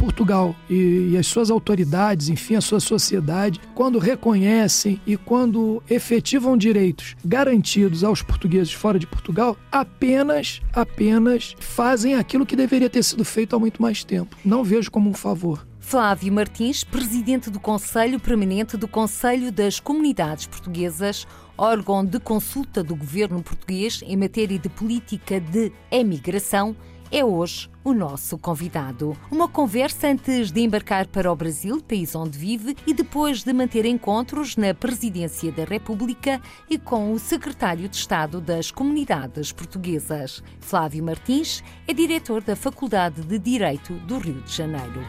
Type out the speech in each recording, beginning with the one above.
Portugal e, e, as suas autoridades, enfim, a sua sociedade, quando reconhecem e quando efetivam direitos garantidos aos portugueses fora de Portugal, apenas, apenas fazem aquilo que deveria ter sido feito há muito mais tempo. Não vejo como um favor. Flávio Martins, presidente do Conselho Permanente do Conselho das Comunidades Portuguesas, órgão de consulta do governo português em matéria de política de emigração, é hoje o nosso convidado. Uma conversa antes de embarcar para o Brasil, país onde vive, e depois de manter encontros na Presidência da República e com o Secretário de Estado das Comunidades Portuguesas. Flávio Martins é diretor da Faculdade de Direito do Rio de Janeiro.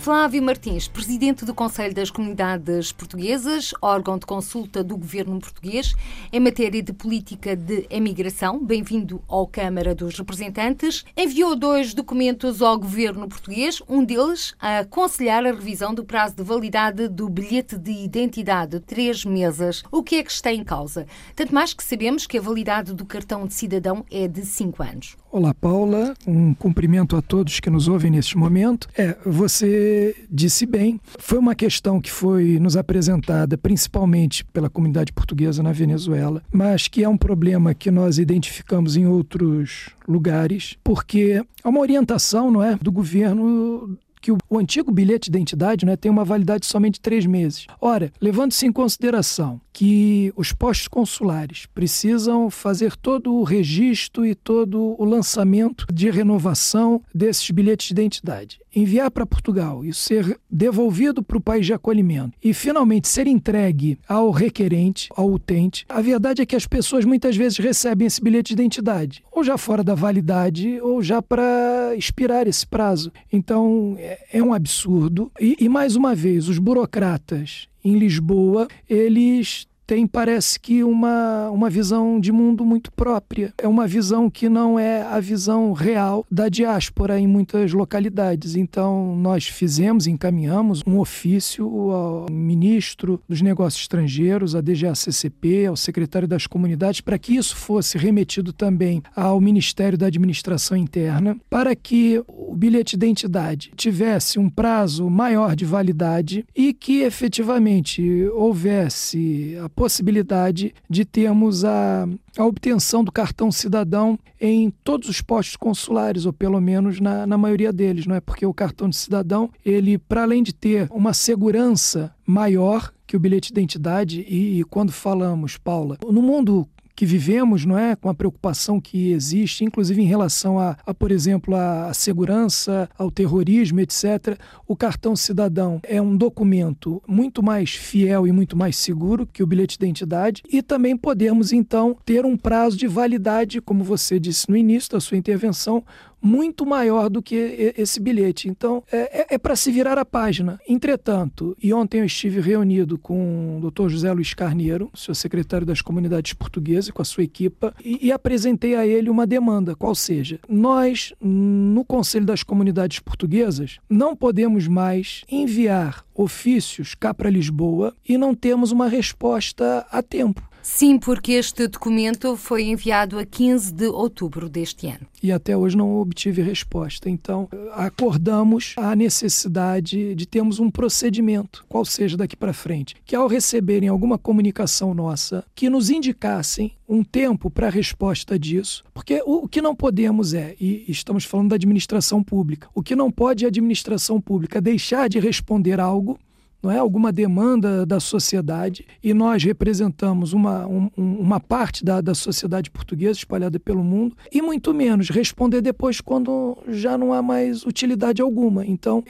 Flávio Martins, presidente do Conselho das Comunidades Portuguesas, órgão de consulta do governo português em matéria de política de emigração. Bem-vindo ao Câmara dos Representantes. Enviou dois documentos ao governo português, um deles a aconselhar a revisão do prazo de validade do bilhete de identidade, três meses. O que é que está em causa? Tanto mais que sabemos que a validade do cartão de cidadão é de cinco anos. Olá, Paula. Um cumprimento a todos que nos ouvem neste momento. É, você disse bem, foi uma questão que foi nos apresentada principalmente pela comunidade portuguesa na Venezuela, mas que é um problema que nós identificamos em outros lugares, porque há uma orientação, não é, do governo que o, antigo bilhete de identidade né, tem uma validade somente de três meses. Ora, levando-se em consideração que os postos consulares precisam fazer todo o registro e todo o lançamento de renovação desses bilhetes de identidade, enviar para Portugal e ser devolvido para o país de acolhimento e finalmente ser entregue ao requerente, ao utente, a verdade é que as pessoas muitas vezes recebem esse bilhete de identidade, ou já fora da validade, ou já para expirar esse prazo. Então é, é um absurdo. E, e mais uma vez, os burocratas em Lisboa, eles tem, parece que, uma, uma visão de mundo muito própria. É uma visão que não é a visão real da diáspora em muitas localidades. Então, nós fizemos, encaminhamos um ofício ao ministro dos Negócios Estrangeiros, à DGACCP, ao secretário das Comunidades, para que isso fosse remetido também ao Ministério da Administração Interna, para que o bilhete de identidade tivesse um prazo maior de validade e que efetivamente houvesse a possibilidade de termos a, a obtenção do cartão cidadão em todos os postos consulares, ou pelo menos na, na maioria deles, não é? Porque o cartão de cidadão, ele, para além de ter uma segurança maior que o bilhete de identidade, e, e quando falamos, Paula, no mundo que vivemos, não é, com a preocupação que existe, inclusive em relação a, a por exemplo, a segurança, ao terrorismo, etc. O cartão cidadão é um documento muito mais fiel e muito mais seguro que o bilhete de identidade e também podemos então ter um prazo de validade, como você disse no início da sua intervenção, muito maior do que esse bilhete. Então, é, é, é para se virar a página. Entretanto, e ontem eu estive reunido com o Dr. José Luiz Carneiro, seu secretário das comunidades portuguesas, com a sua equipa, e, e apresentei a ele uma demanda, qual seja, nós, no Conselho das Comunidades Portuguesas, não podemos mais enviar ofícios cá para Lisboa e não temos uma resposta a tempo. Sim, porque este documento foi enviado a 15 de outubro deste ano. E até hoje não obtive resposta. Então, acordamos a necessidade de termos um procedimento, qual seja daqui para frente, que ao receberem alguma comunicação nossa, que nos indicassem um tempo para a resposta disso. Porque o, que não podemos é, e estamos falando da administração pública, o que não pode é a administração pública deixar de responder algo não é alguma demanda da sociedade e nós representamos uma, um, uma parte da, da sociedade portuguesa espalhada pelo mundo e muito menos responder depois quando já não há mais utilidade alguma. Então,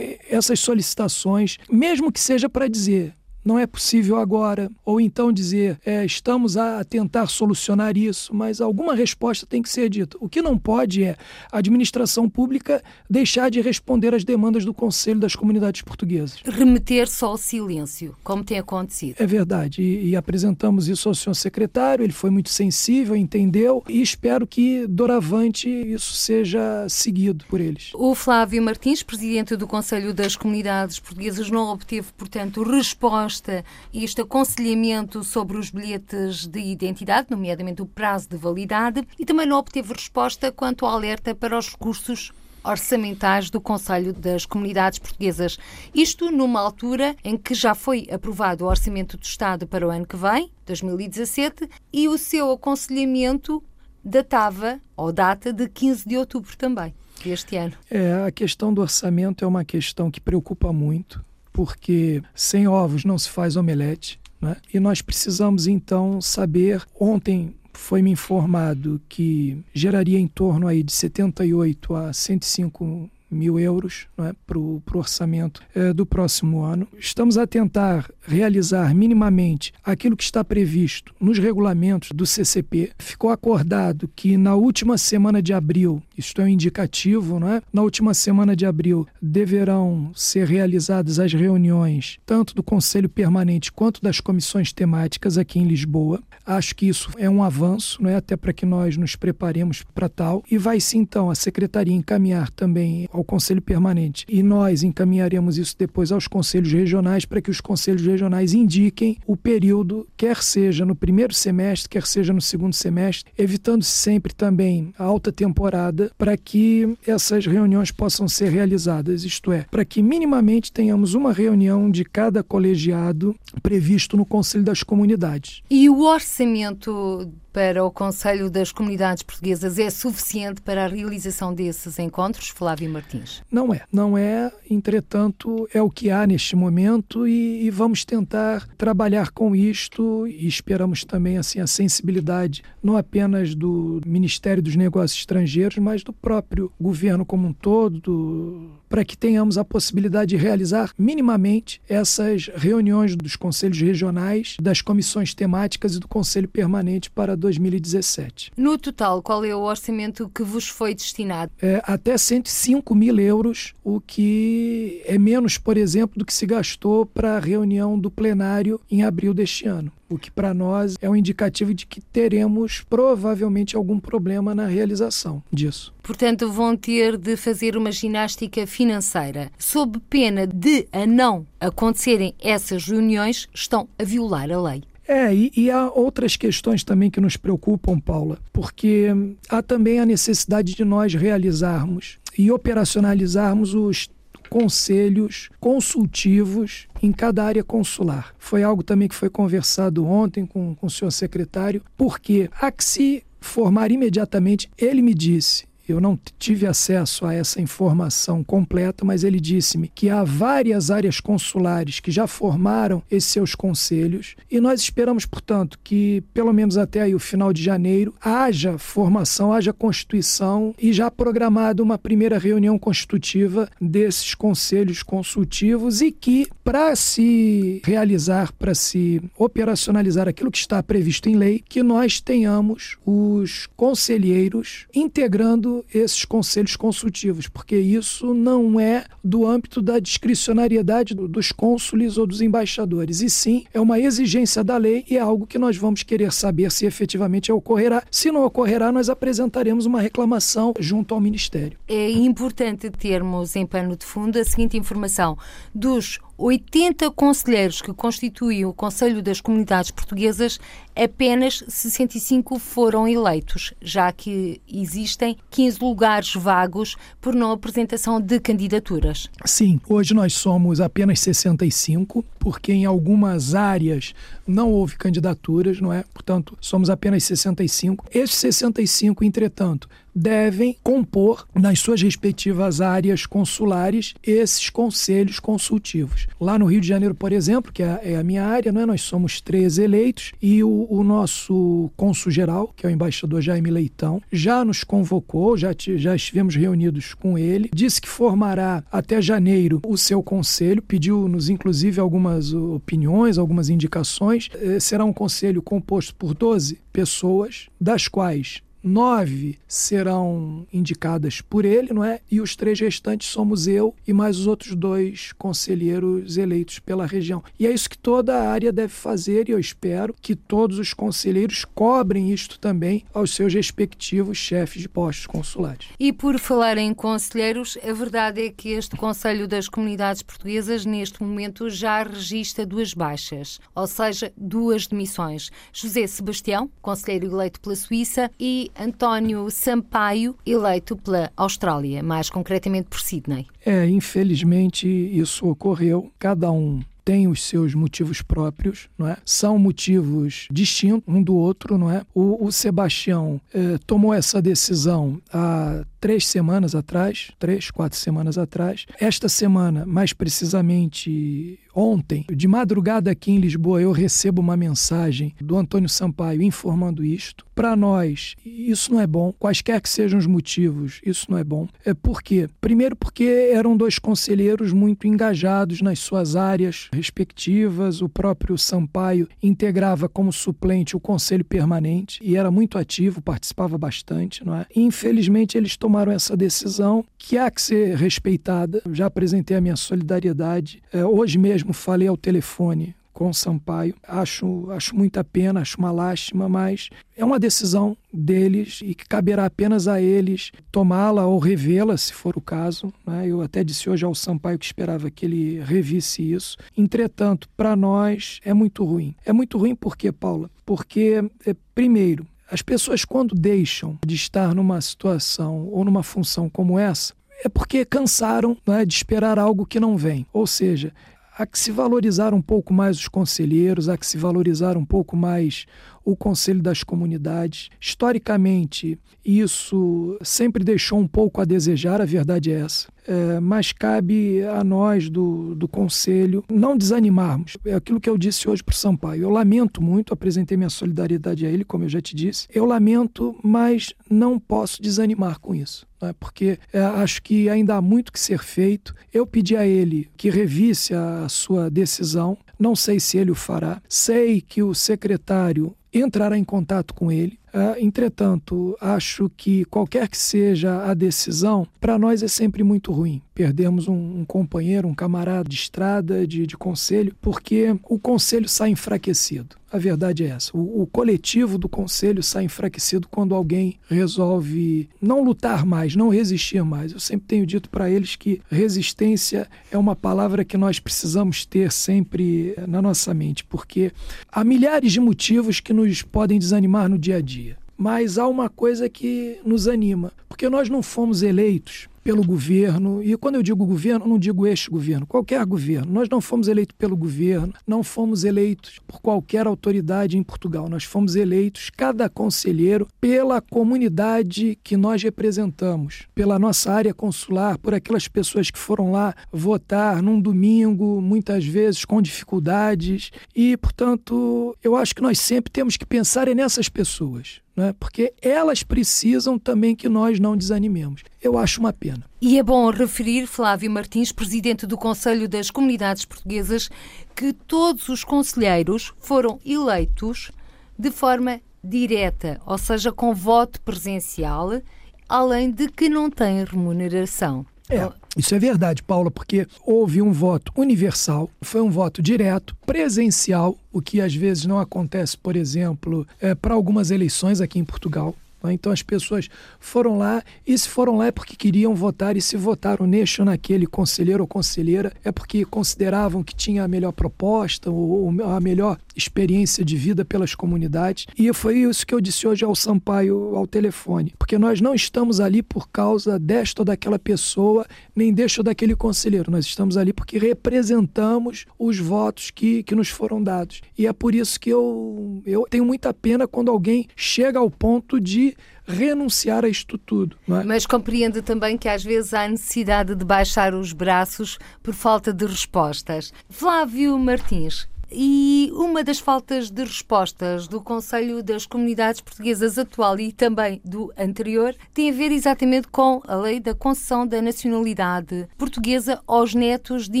essas solicitações, mesmo que seja para dizer não é possível agora, ou então dizer é, estamos a tentar solucionar isso, mas alguma resposta tem que ser dita. O que não pode é a administração pública deixar de responder às demandas do Conselho das Comunidades Portuguesas. Remeter só ao silêncio, como tem acontecido. É verdade, e, e apresentamos isso ao senhor secretário, ele foi muito sensível, entendeu, e espero que doravante isso seja seguido por eles. O Flávio Martins, presidente do Conselho das Comunidades Portuguesas, não obteve, portanto, resposta a este aconselhamento sobre os bilhetes de identidade, nomeadamente o prazo de validade, e também não obteve resposta quanto ao alerta para os recursos orçamentais do Conselho das Comunidades Portuguesas. Isto numa altura em que já foi aprovado o Orçamento do Estado para o ano que vem, 2017, e o seu aconselhamento datava, ou data, de 15 de outubro também, deste ano. É, a questão do orçamento é uma questão que preocupa muito, porque sem ovos não se faz omelete. Né? E nós precisamos então saber. Ontem foi-me informado que geraria em torno aí de 78 a 105 mil euros é, para o orçamento é, do próximo ano. Estamos a tentar realizar minimamente aquilo que está previsto nos regulamentos do CCP. Ficou acordado que na última semana de abril, isto é um indicativo, não é? Na última semana de abril deverão ser realizadas as reuniões tanto do Conselho Permanente quanto das comissões temáticas aqui em Lisboa. Acho que isso é um avanço, não é? Até para que nós nos preparemos para tal. E vai sim então a secretaria encaminhar também ao Conselho Permanente. E nós encaminharemos isso depois aos conselhos regionais para que os conselhos regionais indiquem o período, quer seja no primeiro semestre, quer seja no segundo semestre, evitando sempre também a alta temporada para que essas reuniões possam ser realizadas, isto é, para que minimamente tenhamos uma reunião de cada colegiado previsto no Conselho das Comunidades. E o orçamento para o Conselho das Comunidades Portuguesas é suficiente para a realização desses encontros, Flávio Martins? Não é. Não é, entretanto, é o que há neste momento e, e vamos tentar trabalhar com isto e esperamos também assim a sensibilidade não apenas do Ministério dos Negócios Estrangeiros, mas do próprio governo como um todo, para que tenhamos a possibilidade de realizar minimamente essas reuniões dos conselhos regionais, das comissões temáticas e do Conselho Permanente para 2017. No total, qual é o orçamento que vos foi destinado? É, até 105 mil euros, o que é menos, por exemplo, do que se gastou para a reunião do plenário em abril deste ano o que para nós é um indicativo de que teremos provavelmente algum problema na realização disso. Portanto, vão ter de fazer uma ginástica financeira. Sob pena de a não acontecerem essas reuniões, estão a violar a lei. É, e, e, há outras questões também que nos preocupam, Paula, porque há também a necessidade de nós realizarmos e operacionalizarmos os conselhos consultivos em cada área consular. Foi algo também que foi conversado ontem com, com o senhor secretário, porque há que se formar imediatamente, ele me disse, eu não tive acesso a essa informação completa, mas ele disse-me que há várias áreas consulares que já formaram esses seus conselhos e nós esperamos, portanto, que pelo menos até o final de janeiro haja formação, haja constituição e já programada uma primeira reunião constitutiva desses conselhos consultivos e que para se realizar, para se operacionalizar aquilo que está previsto em lei, que nós tenhamos os conselheiros integrando esses conselhos consultivos, porque isso não é do âmbito da discricionariedade dos cônsules ou dos embaixadores, e sim é uma exigência da lei e é algo que nós vamos querer saber se efetivamente ocorrerá. Se não ocorrerá, nós apresentaremos uma reclamação junto ao Ministério. É importante termos em pano de fundo a seguinte informação: dos 80 conselheiros que constituem o Conselho das Comunidades Portuguesas, apenas 65 foram eleitos, já que existem 15 lugares vagos por não apresentação de candidaturas. Sim, hoje nós somos apenas 65, porque em algumas áreas não houve candidaturas, não é? Portanto, somos apenas 65. Esses 65, entretanto, devem compor nas suas respectivas áreas consulares esses conselhos consultivos. Lá no Rio de Janeiro, por exemplo, que é, é a minha área, não é? nós somos três eleitos e o, o nosso cônsul-geral, que é o embaixador Jaime Leitão, já nos convocou, já, já estivemos reunidos com ele, disse que formará até janeiro o seu conselho, pediu-nos inclusive algumas opiniões, algumas indicações. Eh, será um conselho composto por 12 pessoas, das quais nove serão indicadas por ele, não é? E os três restantes somos eu e mais os outros dois conselheiros eleitos pela região. E é isso que toda a área deve fazer e eu espero que todos os conselheiros cobrem isto também aos seus respectivos chefes de postos consulares. E por falar em conselheiros, a verdade é que este Conselho das Comunidades Portuguesas neste momento já registra duas baixas, ou seja, duas demissões. José Sebastião, conselheiro eleito pela Suíça, e António Sampaio, eleito pela Austrália, mais concretamente por Sydney. É, infelizmente isso ocorreu. Cada um tem os seus motivos próprios, não é? São motivos distintos um do outro, não é? O, o Sebastião eh, tomou essa decisão há três semanas atrás, três, quatro semanas atrás. Esta semana, mais precisamente ontem, de madrugada aqui em Lisboa, eu recebo uma mensagem do Antônio Sampaio informando isto. Para nós, isso não é bom, quaisquer que sejam os motivos, isso não é bom. É por quê? Primeiro, porque eram dois conselheiros muito engajados nas suas áreas respectivas. O próprio Sampaio integrava como suplente o conselho permanente e era muito ativo, participava bastante, não é? infelizmente, eles tomaram essa decisão que há que ser respeitada. Eu já apresentei a minha solidariedade. É, hoje mesmo falei ao telefone com o Sampaio. Acho, acho muita pena, acho uma lástima, mas é uma decisão deles e que caberá apenas a eles tomá-la ou revê-la, se for o caso. Né? Eu até disse hoje ao Sampaio que esperava que ele revisse isso. Entretanto, para nós é muito ruim. É muito ruim por quê, Paula? Porque, é, primeiro, as pessoas, quando deixam de estar numa situação ou numa função como essa, é porque cansaram né, de esperar algo que não vem. Ou seja, há que se valorizar um pouco mais os conselheiros, há que se valorizar um pouco mais o Conselho das Comunidades. Historicamente, isso sempre deixou um pouco a desejar, a verdade é essa. É, mas cabe a nós do, do Conselho não desanimarmos. É aquilo que eu disse hoje para o Sampaio. Eu lamento muito, apresentei minha solidariedade a ele, como eu já te disse. Eu lamento, mas não posso desanimar com isso. Né? Porque é, acho que ainda há muito que ser feito. Eu pedi a ele que revisse a sua decisão. Não sei se ele o fará. Sei que o secretário entrará em contato com ele. Uh, entretanto, acho que qualquer que seja a decisão, para nós é sempre muito ruim. Perdemos um, um, companheiro, um camarada de estrada, de, de conselho, porque o conselho sai enfraquecido. A verdade é essa. O, o, coletivo do conselho sai enfraquecido quando alguém resolve não lutar mais, não resistir mais. Eu sempre tenho dito para eles que resistência é uma palavra que nós precisamos ter sempre na nossa mente, porque há milhares de motivos que nos podem desanimar no dia a dia. Mas há uma coisa que nos anima, porque nós não fomos eleitos pelo governo, e quando eu digo governo, não digo este governo, qualquer governo. Nós não fomos eleitos pelo governo, não fomos eleitos por qualquer autoridade em Portugal. Nós fomos eleitos, cada conselheiro, pela comunidade que nós representamos, pela nossa área consular, por aquelas pessoas que foram lá votar num domingo, muitas vezes com dificuldades. E, portanto, eu acho que nós sempre temos que pensar nessas pessoas né? porque elas precisam também que nós não desanimemos. Eu acho uma pena. E é bom referir, Flávio Martins, presidente do Conselho das Comunidades Portuguesas, que todos os conselheiros foram eleitos de forma direta, ou seja, com voto presencial, além de que não têm remuneração. É, isso é verdade, Paula, porque houve um voto universal, foi um voto direto, presencial, o que às vezes não acontece, por exemplo, é, para algumas eleições aqui em Portugal. Né? Então as pessoas foram lá e se foram lá é porque queriam votar e se votaram neste ou naquele conselheiro ou conselheira é porque consideravam que tinha a melhor proposta ou a melhor experiência de vida pelas comunidades. E foi isso que eu disse hoje ao Sampaio ao telefone, porque nós não estamos ali por causa desta ou daquela pessoa, nem deste ou daquele conselheiro. Nós estamos ali porque representamos os votos que, que nos foram dados. E é por isso que eu, eu tenho muita pena quando alguém chega ao ponto de renunciar a isto tudo. É? Mas compreende também que às vezes há necessidade de baixar os braços por falta de respostas. Flávio Martins, e uma das faltas de respostas do Conselho das Comunidades Portuguesas atual e também do anterior tem a ver exatamente com a lei da concessão da nacionalidade portuguesa aos netos de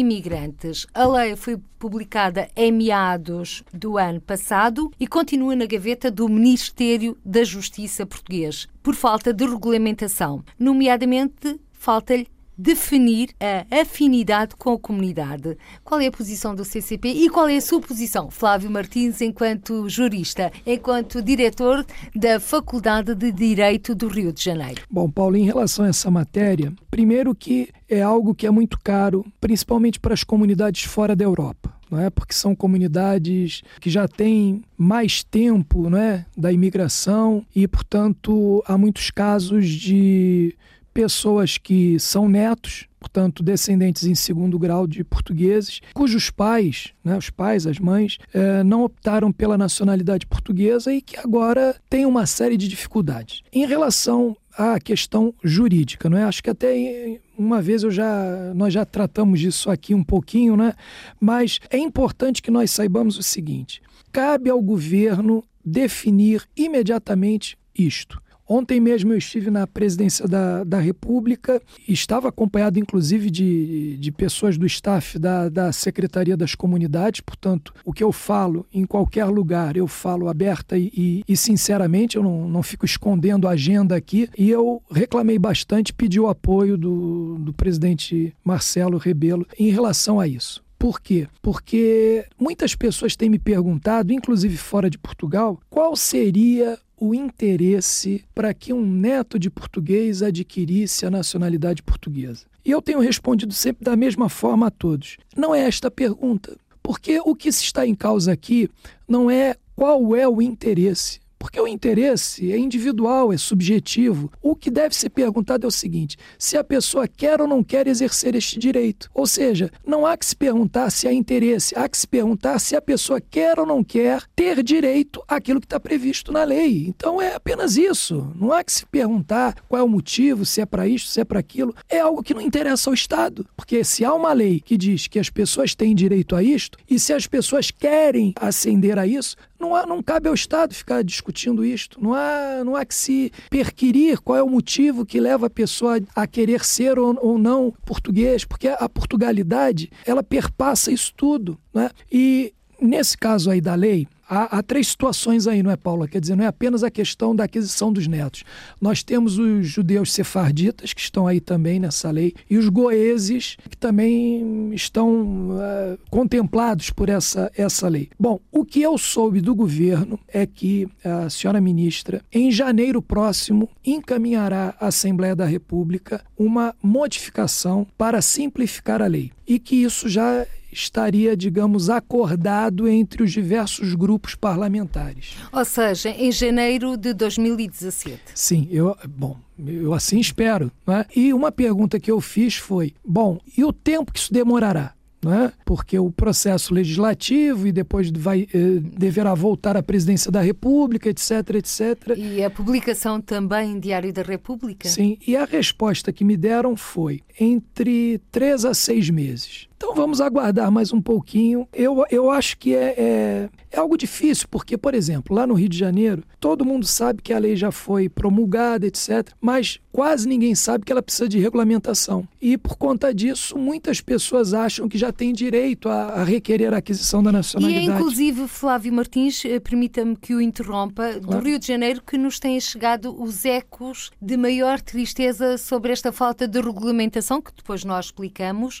imigrantes. A lei foi publicada em meados do ano passado e continua na gaveta do Ministério da Justiça português, por falta de regulamentação. Nomeadamente, falta-lhe definir a afinidade com a comunidade. Qual é a posição do CCP e qual é a sua posição, Flávio Martins, enquanto jurista, enquanto diretor da Faculdade de Direito do Rio de Janeiro? Bom, Paulo, em relação a essa matéria, primeiro que é algo que é muito caro, principalmente para as comunidades fora da Europa. Não é? Porque são comunidades que já têm mais tempo não é? da imigração e, portanto, há muitos casos de pessoas que são netos, portanto, descendentes em segundo grau de portugueses, cujos pais, né, os pais, as mães, eh, não optaram pela nacionalidade portuguesa e que agora têm uma série de dificuldades. Em relação à questão jurídica, não é? Acho que até uma vez eu já nós já tratamos disso aqui um pouquinho, né? Mas é importante que nós saibamos o seguinte: cabe ao governo definir imediatamente isto. Ontem mesmo eu estive na presidência da, da República, estava acompanhado inclusive de, de pessoas do staff da, da Secretaria das Comunidades, portanto, o que eu falo em qualquer lugar, eu falo aberta e, e, e sinceramente, eu não, não fico escondendo a agenda aqui, e eu reclamei bastante, pedi o apoio do, do presidente Marcelo Rebelo em relação a isso. Por quê? Porque muitas pessoas têm me perguntado, inclusive fora de Portugal, qual seria o interesse para que um neto de português adquirisse a nacionalidade portuguesa? E eu tenho respondido sempre da mesma forma a todos. Não é esta pergunta. Porque o que se está em causa aqui não é qual é o interesse, porque o interesse é individual, é subjetivo. O que deve ser perguntado é o seguinte: se a pessoa quer ou não quer exercer este direito. Ou seja, não há que se perguntar se há interesse, há que se perguntar se a pessoa quer ou não quer ter direito àquilo que está previsto na lei. Então é apenas isso. Não há que se perguntar qual é o motivo, se é para isto, se é para aquilo. É algo que não interessa ao Estado. Porque se há uma lei que diz que as pessoas têm direito a isto, e se as pessoas querem ascender a isso, não, há, não cabe ao Estado ficar discutindo isto. Não há, não há que se perquirir qual é o motivo que leva a pessoa a querer ser ou, ou não português, porque a Portugalidade ela perpassa isso tudo. Né? E nesse caso aí da lei, há, há, três situações aí, não é, Paula? Quer dizer, não é apenas a questão da aquisição dos netos. Nós temos os judeus sefarditas, que estão aí também nessa lei, e os goeses, que também estão uh, contemplados por essa, essa lei. Bom, o que eu soube do governo é que a senhora ministra, em janeiro próximo, encaminhará à Assembleia da República uma modificação para simplificar a lei. E que isso já estaria, digamos, acordado entre os diversos grupos parlamentares. Ou seja, em janeiro de 2017. Sim, eu, bom, eu assim espero. Né? E uma pergunta que eu fiz foi: bom, e o tempo que isso demorará? né? porque o processo legislativo e depois vai, eh, deverá voltar à presidência da República, etc, etc. E a publicação também em Diário da República? Sim, e a resposta que me deram foi entre três a seis meses. Então vamos aguardar mais um pouquinho. Eu, eu acho que é, é, é, algo difícil, porque, por exemplo, lá no Rio de Janeiro, todo mundo sabe que a lei já foi promulgada, etc., mas quase ninguém sabe que ela precisa de regulamentação. E por conta disso, muitas pessoas acham que já têm direito a, a requerer a aquisição da nacionalidade. E é inclusive, Flávio Martins, eh, permita-me que o interrompa, claro. do Rio de Janeiro, que nos têm chegado os ecos de maior tristeza sobre esta falta de regulamentação, que depois nós explicamos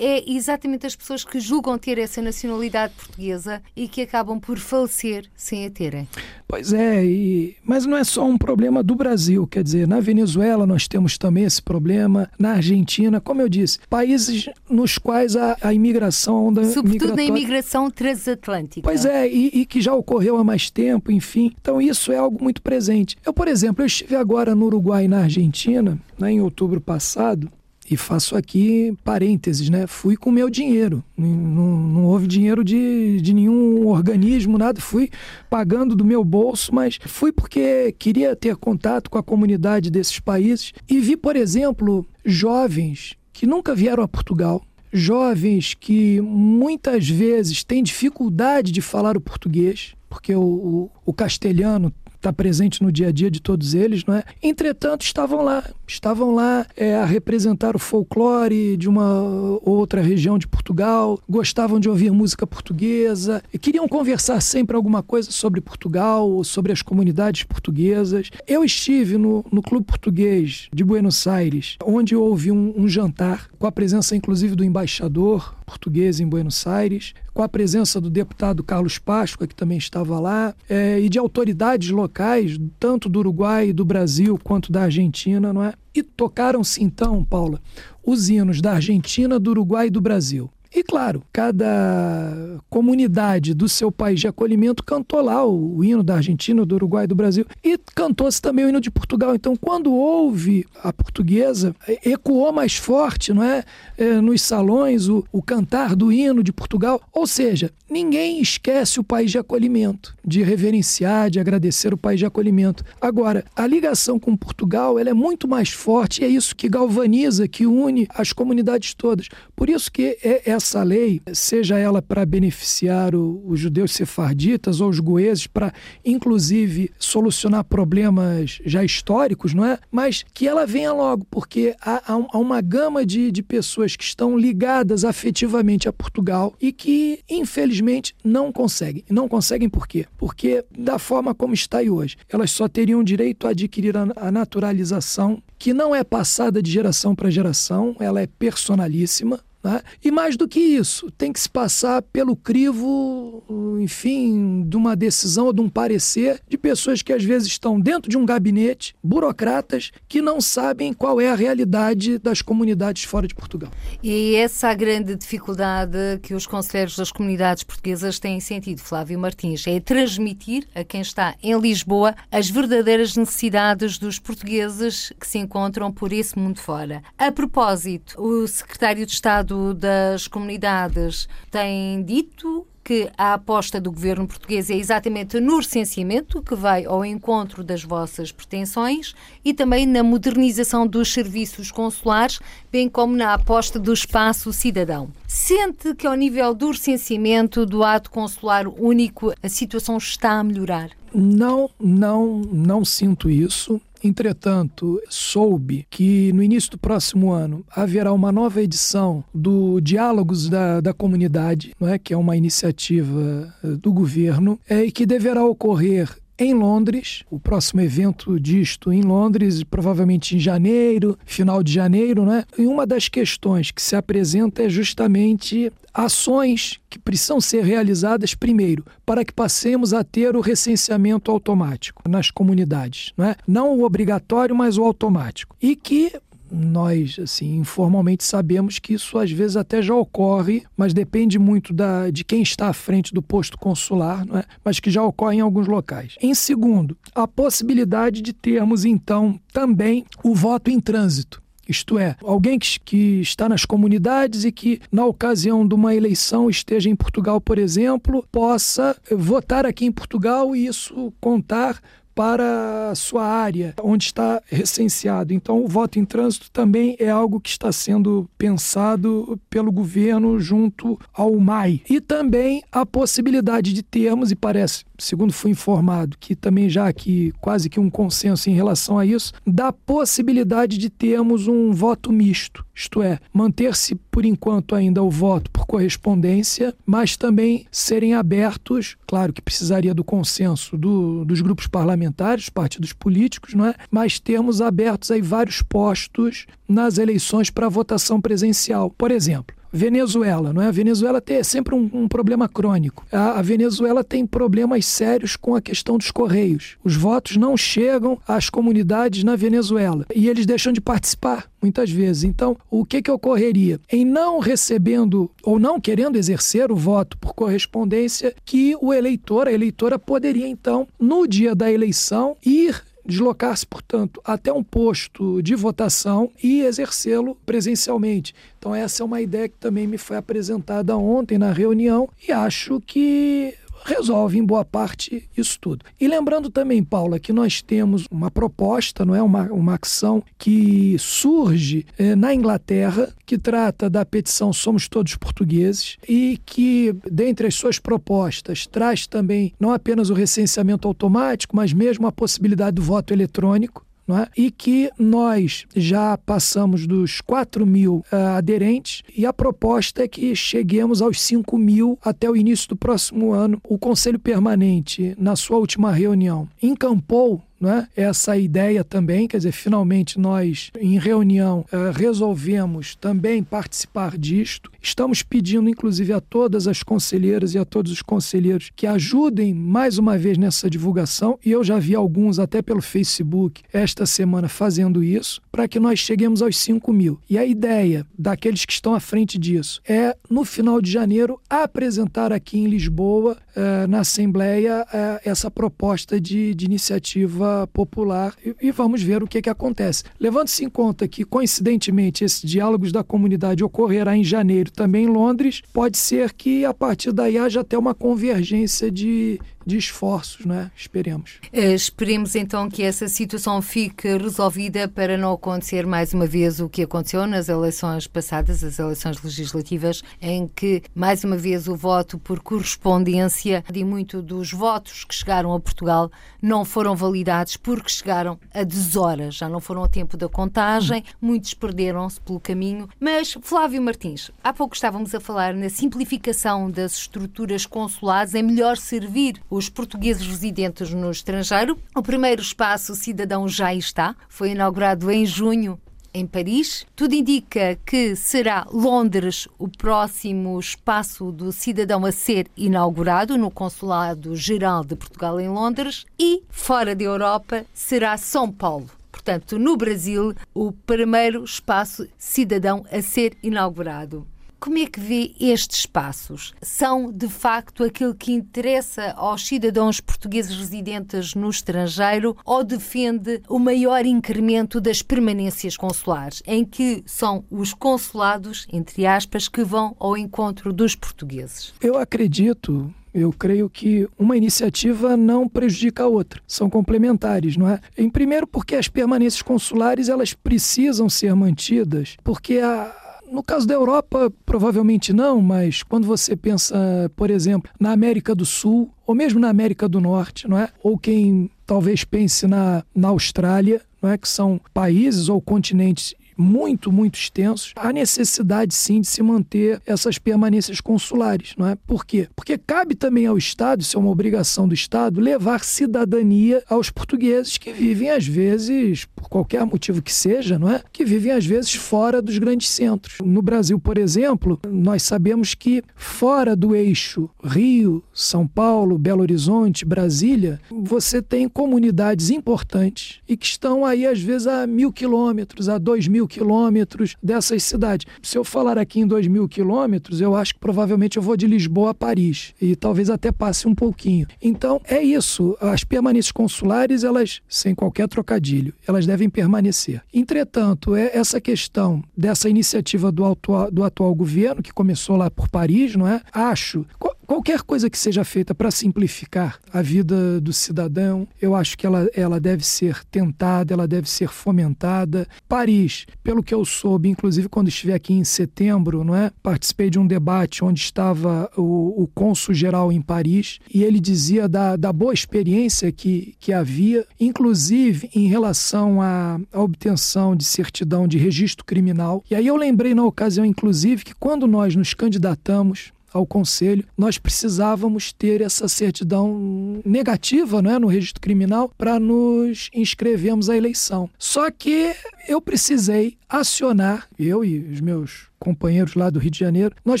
é exatamente as pessoas que julgam ter essa nacionalidade portuguesa e que acabam por falecer sem a terem. Pois é, e... mas não é só um problema do Brasil, quer dizer, na Venezuela nós temos também esse problema, na Argentina, como eu disse, países nos quais a, a imigração, onda Sobretudo migratória... na imigração transatlântica. Pois é, e, e que já ocorreu há mais tempo, enfim. Então isso é algo muito presente. Eu, por exemplo, eu estive agora no Uruguai e na Argentina, né, em outubro passado, e faço aqui parênteses, né? Fui com meu dinheiro. Não, não houve dinheiro de, de nenhum organismo, nada. Fui pagando do meu bolso, mas fui porque queria ter contato com a comunidade desses países e vi, por exemplo, jovens que nunca vieram a Portugal, jovens que muitas vezes têm dificuldade de falar o português, porque o, o, o castelhano está presente no dia a dia de todos eles, não é? Entretanto, estavam lá, estavam lá é, a representar o folclore de uma outra região de Portugal, gostavam de ouvir música portuguesa, queriam conversar sempre alguma coisa sobre Portugal, sobre as comunidades portuguesas. Eu estive no, no Clube Português de Buenos Aires, onde houve um, um jantar, com a presença inclusive do embaixador português em Buenos Aires, com a presença do deputado Carlos Páscoa, que também estava lá, é, e de autoridades locais, tanto do Uruguai, do Brasil, quanto da Argentina, não é? E tocaram-se então, Paula, os hinos da Argentina, do Uruguai e do Brasil. E claro, cada comunidade do seu país de acolhimento cantou lá o, o hino da Argentina, do Uruguai do Brasil. E cantou-se também o hino de Portugal. Então, quando houve a portuguesa, ecoou mais forte, não é? é nos salões, o, o cantar do hino de Portugal. Ou seja, ninguém esquece o país de acolhimento, de reverenciar, de agradecer o país de acolhimento. Agora, a ligação com Portugal ela é muito mais forte e é isso que galvaniza, que une as comunidades todas. Por isso que é, é essa lei, seja ela para beneficiar os judeus sefarditas ou os goeses, para inclusive solucionar problemas já históricos, não é? Mas que ela venha logo, porque há, há uma gama de, de pessoas que estão ligadas afetivamente a Portugal e que, infelizmente, não conseguem. Não conseguem por quê? Porque, da forma como está aí hoje, elas só teriam direito a adquirir a, a naturalização, que não é passada de geração para geração, ela é personalíssima, né? E mais do que isso, tem que se passar pelo crivo, enfim, de uma decisão ou de um parecer de pessoas que às vezes estão dentro de um gabinete, burocratas, que não sabem qual é a realidade das comunidades fora de Portugal. E essa grande dificuldade que os conselheiros das comunidades portuguesas têm sentido, Flávio Martins, é transmitir a quem está em Lisboa as verdadeiras necessidades dos portugueses que se encontram por esse mundo fora. A propósito, o secretário de Estado Das Comunidades tem dito que a aposta do governo português é exatamente no recenseamento, que vai ao encontro das vossas pretensões, e também na modernização dos serviços consulares, bem como na aposta do espaço cidadão. Sente que, ao nível do recenseamento do ato consular único, a situação está a melhorar? Não, não, não sinto isso. Entretanto, soube que no início do próximo ano haverá uma nova edição do Diálogos da, da Comunidade, não é? que é uma iniciativa eh, do governo, é, e que deverá ocorrer em Londres, o próximo evento disto em Londres, provavelmente em janeiro, final de janeiro, né? E uma das questões que se apresenta é justamente ações que precisam ser realizadas primeiro para que passemos a ter o recenseamento automático nas comunidades, não é? Não o obrigatório, mas o automático. E que nós, assim, informalmente sabemos que isso às vezes até já ocorre, mas depende muito da, de quem está à frente do posto consular, não é? mas que já ocorre em alguns locais. Em segundo, a possibilidade de termos, então, também o voto em trânsito. Isto é, alguém que, que, está nas comunidades e que, na ocasião de uma eleição, esteja em Portugal, por exemplo, possa votar aqui em Portugal e isso contar para a sua área onde está recenseado. Então, o voto em trânsito também é algo que está sendo pensado pelo governo junto ao MAI. E também a possibilidade de termos, e parece segundo fui informado, que também já aqui quase que um consenso em relação a isso, da possibilidade de termos um voto misto, isto é, manter-se por enquanto ainda o voto por correspondência, mas também serem abertos, claro que precisaria do consenso do, dos grupos parlamentares, partidos políticos, não é? mas termos abertos aí vários postos nas eleições para votação presencial. Por exemplo, Venezuela, não é? A Venezuela tem sempre um, um problema crônico. A, a, Venezuela tem problemas sérios com a questão dos correios. Os votos não chegam às comunidades na Venezuela e eles deixam de participar muitas vezes. Então, o que que ocorreria? Em não recebendo ou não querendo exercer o voto por correspondência, que o eleitor, a eleitora poderia então, no dia da eleição, ir deslocar-se, portanto, até um posto de votação e exercê-lo presencialmente. Então, essa é uma ideia que também me foi apresentada ontem na reunião e acho que resolve em boa parte isso tudo. E lembrando também, Paula, que nós temos uma proposta, não é uma, uma ação que surge eh, na Inglaterra, que trata da petição Somos Todos Portugueses e que, dentre as suas propostas, traz também não apenas o recenseamento automático, mas mesmo a possibilidade do voto eletrônico é? e que nós já passamos dos 4 mil uh, aderentes e a proposta é que cheguemos aos 5 mil até o início do próximo ano. O Conselho Permanente, na sua última reunião, encampou né? essa ideia também, quer dizer, finalmente nós, em reunião, uh, resolvemos também participar disto. Estamos pedindo, inclusive, a todas as conselheiras e a todos os conselheiros que ajudem mais uma vez nessa divulgação, e eu já vi alguns até pelo Facebook esta semana fazendo isso, para que nós cheguemos aos 5 mil. E a ideia daqueles que estão à frente disso é, no final de janeiro, apresentar aqui em Lisboa, uh, na Assembleia, uh, essa proposta de, de iniciativa popular e, e vamos ver o que, que acontece. Levando-se em conta que, coincidentemente, esses diálogos da comunidade ocorrerá em janeiro também em Londres, pode ser que a partir daí haja até uma convergência de, de esforços, não é? Esperemos. Eh, esperemos então que essa situação fique resolvida para não acontecer mais uma vez o que aconteceu nas eleições passadas, as eleições legislativas, em que mais uma vez o voto por correspondência e muito dos votos que chegaram a Portugal não foram validados porque chegaram a deshoras, já não foram a tempo da contagem, muitos perderam-se pelo caminho. Mas, Flávio Martins, há pouco estávamos a falar na simplificação das estruturas consulares em melhor servir os portugueses residentes no estrangeiro. O primeiro espaço cidadão já está, foi inaugurado em junho em Paris. Tudo indica que será Londres o próximo espaço do cidadão a ser inaugurado no Consulado Geral de Portugal em Londres e fora da Europa será São Paulo. Portanto, no Brasil, o primeiro espaço cidadão a ser inaugurado. Como é que vê estes espaços? São, de facto, aquilo que interessa aos cidadãos portugueses residentes no estrangeiro ou defende o maior incremento das permanências consulares, em que são os consulados, entre aspas, que vão ao encontro dos portugueses? Eu acredito eu creio que uma iniciativa não prejudica a outra, são complementares, não é? Em primeiro, porque as permanências consulares elas precisam ser mantidas, porque a, no caso da Europa, provavelmente não, mas quando você pensa, por exemplo, na América do Sul, ou mesmo na América do Norte, não é? Ou quem talvez pense na, na Austrália, não é? que são países ou continentes muito, muito extensos, há necessidade sim de se manter essas permanências consulares, não é? Por quê? Porque cabe também ao Estado, isso é uma obrigação do Estado, levar cidadania aos portugueses que vivem às vezes, por qualquer motivo que seja, não é? Que vivem às vezes fora dos grandes centros. No Brasil, por exemplo, nós sabemos que fora do eixo Rio, São Paulo, Belo Horizonte, Brasília, você tem comunidades importantes e que estão aí às vezes a mil quilômetros, a dois mil quilômetros dessas cidades. Se eu falar aqui em 2 mil quilômetros, eu acho que provavelmente eu vou de Lisboa a Paris e talvez até passe um pouquinho. Então é isso. As permanências consulares, elas, sem qualquer trocadilho, elas devem permanecer. Entretanto, é essa questão dessa iniciativa do do atual governo, que começou lá por Paris, não é? Acho qualquer coisa que seja feita para simplificar a vida do cidadão, eu acho que ela, ela deve ser tentada, ela deve ser fomentada. Paris, pelo que eu soube, inclusive quando estive aqui em setembro, não é? Participei de um debate onde estava o, o cônsul geral em Paris e ele dizia da, da boa experiência que, que havia, inclusive em relação à, à obtenção de certidão de registro criminal. E aí eu lembrei na ocasião, inclusive, que quando nós nos candidatamos ao conselho, nós precisávamos ter essa certidão negativa não é, no registro criminal para nos inscrevermos à eleição. Só que eu precisei acionar, eu e os meus companheiros lá do Rio de Janeiro, nós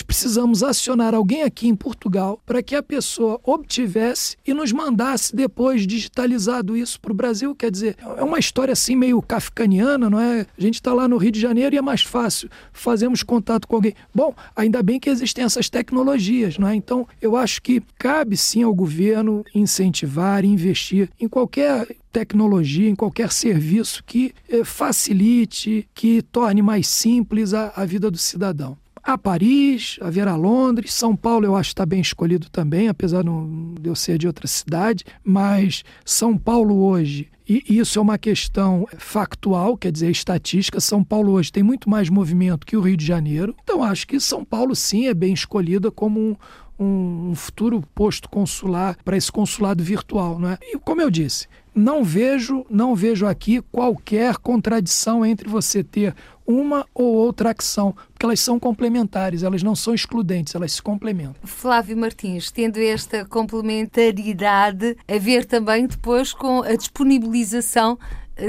precisamos acionar alguém aqui em Portugal para que a pessoa obtivesse e nos mandasse depois digitalizado isso para o Brasil. Quer dizer, é uma história assim meio kafkaniana, não é? A gente está lá no Rio de Janeiro e é mais fácil, fazemos contato com alguém. Bom, ainda bem que existem essas tecnologias, não é? Então, eu acho que cabe sim ao governo incentivar, investir em qualquer tecnologia, em qualquer serviço que eh, facilite, que torne mais simples a, a vida do cidadão a Paris, haverá Londres, São Paulo eu acho que está bem escolhido também, apesar de eu ser de outra cidade, mas São Paulo hoje, e isso é uma questão factual, quer dizer, estatística, São Paulo hoje tem muito mais movimento que o Rio de Janeiro, então acho que São Paulo sim é bem escolhida como um, um, futuro posto consular para esse consulado virtual, não é? E como eu disse, não vejo, não vejo aqui qualquer contradição entre você ter uma ou outra ação, porque elas são complementares, elas não são excludentes, elas se complementam. Flávio Martins, tendo esta complementaridade, a ver também depois com a disponibilização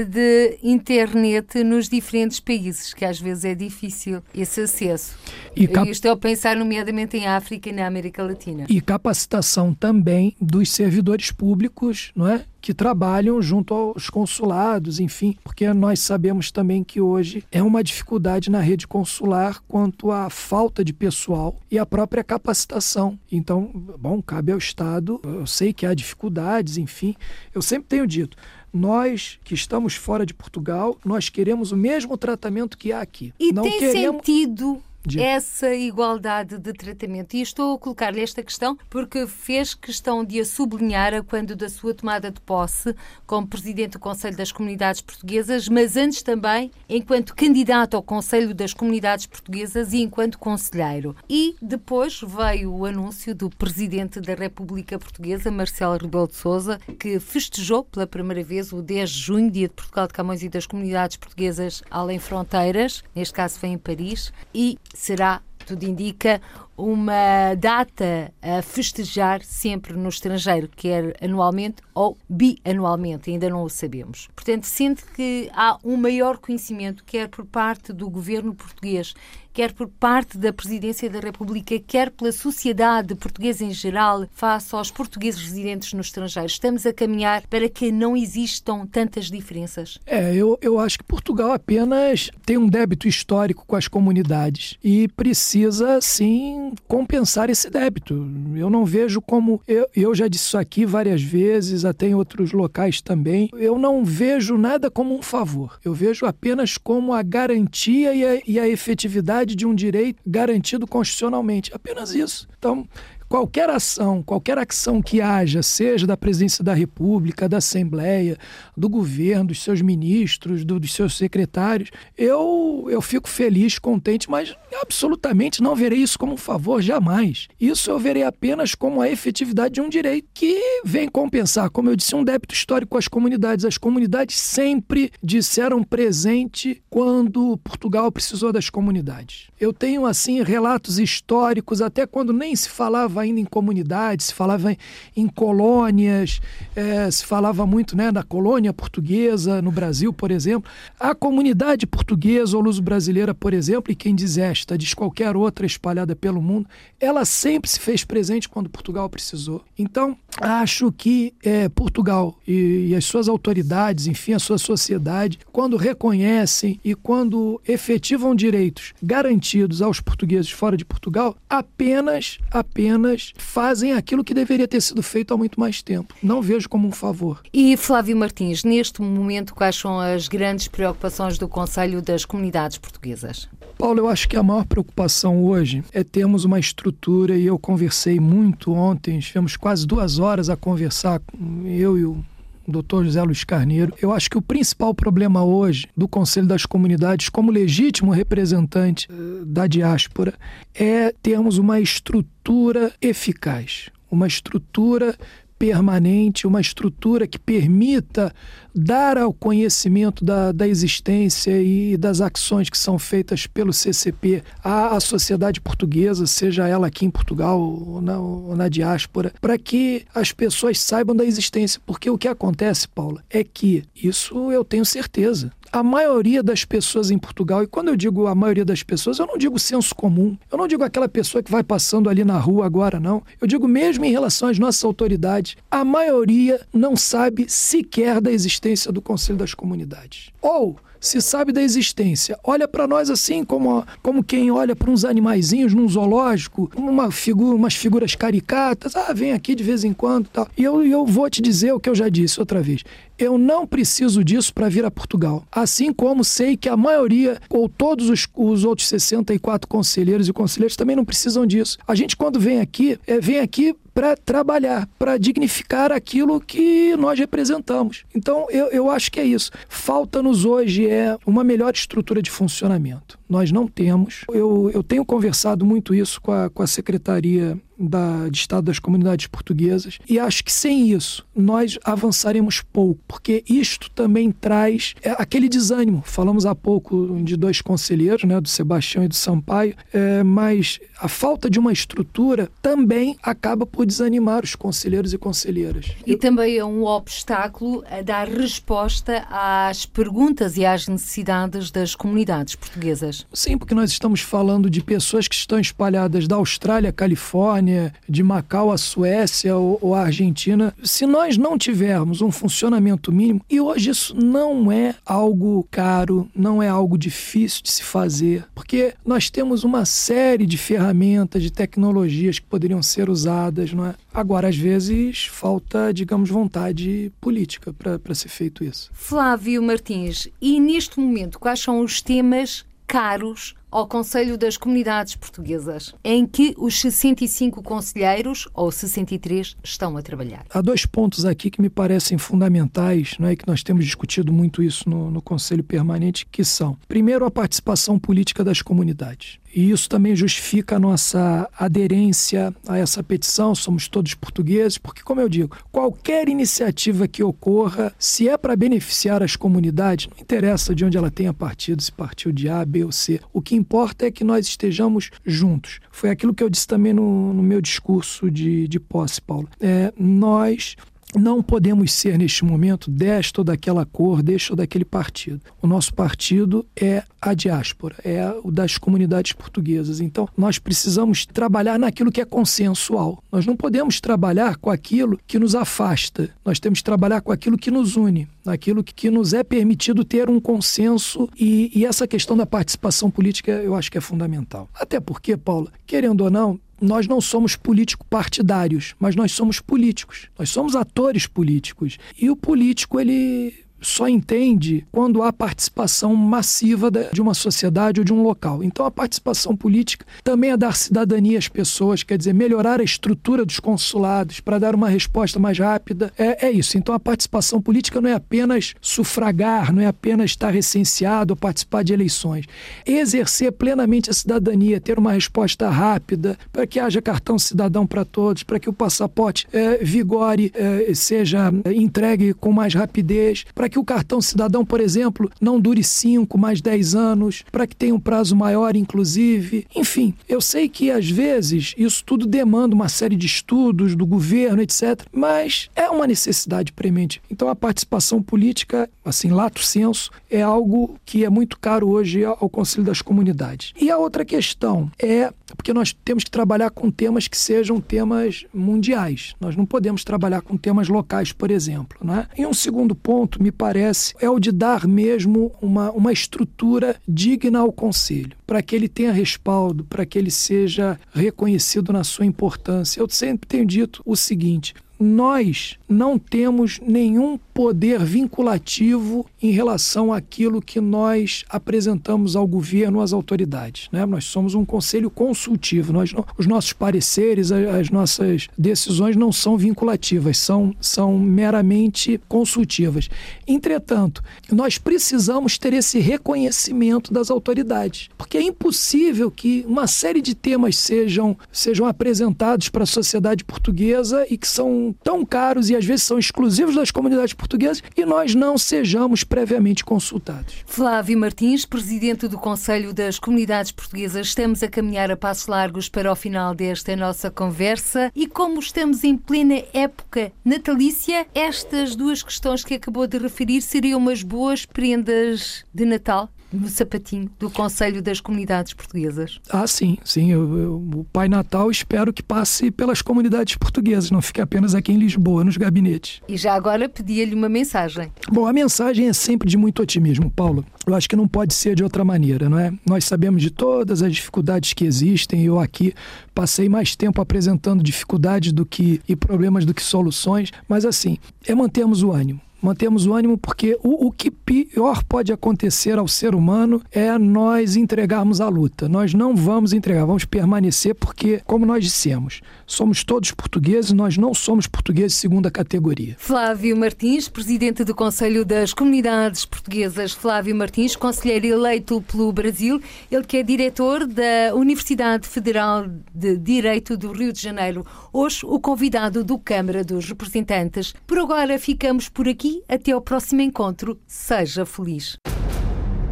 de internet nos diferentes países, que às vezes é difícil esse acesso. E cap... Isto é o pensar nomeadamente em África e na América Latina. E capacitação também dos servidores públicos, não é? que trabalham junto aos consulados, enfim, porque nós sabemos também que hoje é uma dificuldade na rede consular quanto à falta de pessoal e a própria capacitação. Então, bom, cabe ao Estado, eu sei que há dificuldades, enfim, eu sempre tenho dito, nós que estamos fora de Portugal, nós queremos o mesmo tratamento que há aqui. E Não tem queremos... sentido. Essa igualdade de tratamento. E estou a colocar-lhe esta questão porque fez questão de a sublinhar quando da sua tomada de posse como Presidente do Conselho das Comunidades Portuguesas, mas antes também enquanto candidato ao Conselho das Comunidades Portuguesas e enquanto conselheiro. E depois veio o anúncio do Presidente da República Portuguesa, Marcelo Rebelo de Sousa, que festejou pela primeira vez o 10 de junho, Dia de Portugal de Camões e das Comunidades Portuguesas além fronteiras, neste caso foi em Paris, e será, tudo indica, uma data a festejar sempre no estrangeiro, quer anualmente ou bianualmente, ainda não o sabemos. Portanto, sente que há um maior conhecimento, quer por parte do governo português, quer por parte da Presidência da República, quer pela sociedade portuguesa em geral, face aos portugueses residentes no estrangeiro. Estamos a caminhar para que não existam tantas diferenças? É, eu, eu acho que Portugal apenas tem um débito histórico com as comunidades e precisa, sim, compensar esse débito. Eu não vejo como. Eu, eu já disse isso aqui várias vezes, até em outros locais também. Eu não vejo nada como um favor. Eu vejo apenas como a garantia e a, e a efetividade de um direito garantido constitucionalmente. Apenas isso. Então, qualquer ação, qualquer ação que haja, seja da presidência da República, da Assembleia, do governo, dos seus ministros, do, dos seus secretários, eu, eu fico feliz, contente, mas absolutamente não verei isso como um favor, jamais. Isso eu verei apenas como a efetividade de um direito que vem compensar, como eu disse, um débito histórico às comunidades. As comunidades sempre disseram presente quando Portugal precisou das comunidades. Eu tenho, assim, relatos históricos, até quando nem se falava ainda em comunidades, se falava em colônias, é, se falava muito né, da colônia portuguesa no Brasil, por exemplo. A comunidade portuguesa ou luso-brasileira, por exemplo, e quem diz esta, diz qualquer outra espalhada pelo mundo, ela sempre se fez presente quando Portugal precisou. Então, acho que é, Portugal e, e as suas autoridades, enfim, a sua sociedade, quando reconhecem e quando efetivam direitos garantidos aos portugueses fora de Portugal, apenas, apenas fazem aquilo que deveria ter sido feito há muito mais tempo. Não vejo como um favor. E Flávio Martins, neste momento, quais são as grandes preocupações do Conselho das Comunidades Portuguesas? Paulo, eu acho que a maior preocupação hoje é termos uma estrutura, e eu conversei muito ontem, tivemos quase duas horas a conversar, eu e o doutor José Luiz Carneiro. Eu acho que o principal problema hoje do Conselho das Comunidades, como legítimo representante eh, da diáspora, é termos uma estrutura eficaz, uma estrutura permanente, uma estrutura que permita dar ao conhecimento da, da existência e das ações que são feitas pelo CCP à, à sociedade portuguesa, seja ela aqui em Portugal ou na, ou na diáspora, para que as pessoas saibam da existência. Porque o que acontece, Paula, é que isso eu tenho certeza a maioria das pessoas em Portugal, e quando eu digo a maioria das pessoas, eu não digo senso comum, eu não digo aquela pessoa que vai passando ali na rua agora, não. Eu digo mesmo em relação às nossas autoridades, a maioria não sabe sequer da existência do Conselho das Comunidades. Ou se sabe da existência, olha para nós assim como, como quem olha para uns animaizinhos num zoológico, uma figura, umas figuras caricatas, ah, vem aqui de vez em quando tal. E eu, eu vou te dizer o que eu já disse outra vez. Eu não preciso disso para vir a Portugal. Assim como sei que a maioria, ou todos os, os outros 64 conselheiros e conselheiros também não precisam disso. A gente, quando vem aqui, é, vem aqui para trabalhar, para dignificar aquilo que nós representamos. Então, eu, eu acho que é isso. Falta-nos hoje é uma melhor estrutura de funcionamento. Nós não temos. Eu, eu tenho conversado muito isso com a, com a Secretaria da, de Estado das Comunidades Portuguesas e acho que sem isso nós avançaremos pouco, porque isto também traz é, aquele desânimo. Falamos há pouco de dois conselheiros, né, do Sebastião e do Sampaio, é, mas a falta de uma estrutura também acaba por desanimar os conselheiros e conselheiras. E também é um obstáculo a dar resposta às perguntas e às necessidades das comunidades portuguesas. Sim, porque nós estamos falando de pessoas que estão espalhadas da Austrália à Califórnia, de Macau à Suécia ou, ou à Argentina. Se nós não tivermos um funcionamento mínimo, e hoje isso não é algo caro, não é algo difícil de se fazer, porque nós temos uma série de ferramentas, de tecnologias que poderiam ser usadas, não é? Agora, às vezes, falta, digamos, vontade política para ser feito isso. Flávio Martins, e neste momento, quais são os temas caros ao Conselho das Comunidades Portuguesas, em que os 65 conselheiros, ou 63, estão a trabalhar. Há dois pontos aqui que me parecem fundamentais, não é que nós temos discutido muito isso no, no Conselho Permanente, que são, primeiro, a participação política das comunidades. E isso também justifica a nossa aderência a essa petição. Somos todos portugueses, porque, como eu digo, qualquer iniciativa que ocorra, se é para beneficiar as comunidades, não interessa de onde ela tenha partido, se partiu de A, B ou C. O que importa é que nós estejamos juntos. Foi aquilo que eu disse também no, no meu discurso de, de posse, Paulo. É, nós não podemos ser, neste momento, desta ou daquela cor, deste ou daquele partido. O nosso partido é a diáspora, é o das comunidades portuguesas. Então, nós precisamos trabalhar naquilo que é consensual. Nós não podemos trabalhar com aquilo que nos afasta. Nós temos que trabalhar com aquilo que nos une, naquilo que, nos é permitido ter um consenso. E, e essa questão da participação política eu acho que é fundamental. Até porque, Paula, querendo ou não, nós não somos políticos partidários, mas nós somos políticos. Nós somos atores políticos. E o político, ele só entende quando há participação massiva de uma sociedade ou de um local. Então, a participação política também é dar cidadania às pessoas, quer dizer, melhorar a estrutura dos consulados para dar uma resposta mais rápida. É, é, isso. Então, a participação política não é apenas sufragar, não é apenas estar recenseado ou participar de eleições. Exercer plenamente a cidadania, ter uma resposta rápida, para que haja cartão cidadão para todos, para que o passaporte é, vigore, é, seja entregue com mais rapidez, para que o cartão cidadão, por exemplo, não dure 5, mais 10 anos, para que tenha um prazo maior, inclusive. Enfim, eu sei que às vezes isso tudo demanda uma série de estudos do governo, etc., mas é uma necessidade premente. Então a participação política, assim, lato senso, é algo que é muito caro hoje ao Conselho das Comunidades. E a outra questão é porque nós temos que trabalhar com temas que sejam temas mundiais. Nós não podemos trabalhar com temas locais, por exemplo. Né? E um segundo ponto, me parece, é o de dar mesmo uma, uma estrutura digna ao Conselho, para que ele tenha respaldo, para que ele seja reconhecido na sua importância. Eu sempre tenho dito o seguinte: nós não temos nenhum poder vinculativo em relação àquilo que nós apresentamos ao governo, às autoridades. Né? Nós somos um conselho consultivo. Nós os nossos pareceres, as nossas decisões não são vinculativas, são, são meramente consultivas. Entretanto, nós precisamos ter esse reconhecimento das autoridades, porque é impossível que uma série de temas sejam, sejam apresentados para a sociedade portuguesa e que são tão caros e às vezes são exclusivos das comunidades portuguesas e nós não sejamos previamente consultados. Flávio Martins, presidente do Conselho das Comunidades Portuguesas, estamos a caminhar a passos largos para o final desta nossa conversa e como estamos em plena época natalícia, estas duas questões que acabou de referir seriam umas boas prendas de Natal? No sapatinho do Conselho das Comunidades Portuguesas? Ah, sim, sim. Eu, eu, o Pai Natal espero que passe pelas comunidades portuguesas, não fique apenas aqui em Lisboa, nos gabinetes. E já agora pedia-lhe uma mensagem. Bom, a mensagem é sempre de muito otimismo, Paulo. Eu acho que não pode ser de outra maneira, não é? Nós sabemos de todas as dificuldades que existem. Eu aqui passei mais tempo apresentando dificuldades do que e problemas do que soluções, mas assim, é mantermos o ânimo mantemos o ânimo porque o, o, que pior pode acontecer ao ser humano é nós entregarmos a luta. Nós não vamos entregar, vamos permanecer porque, como nós dissemos, somos todos portugueses, nós não somos portugueses segunda categoria. Flávio Martins, presidente do Conselho das Comunidades Portuguesas. Flávio Martins, conselheiro eleito pelo Brasil, ele que é diretor da Universidade Federal de Direito do Rio de Janeiro. Hoje, o convidado do Câmara dos Representantes. Por agora, ficamos por aqui até ao próximo encontro. Seja feliz.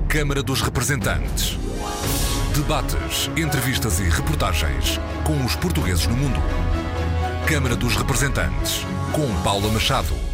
Câmara dos Representantes. Debates, entrevistas e reportagens com os portugueses no mundo. Câmara dos Representantes, com Paula Machado.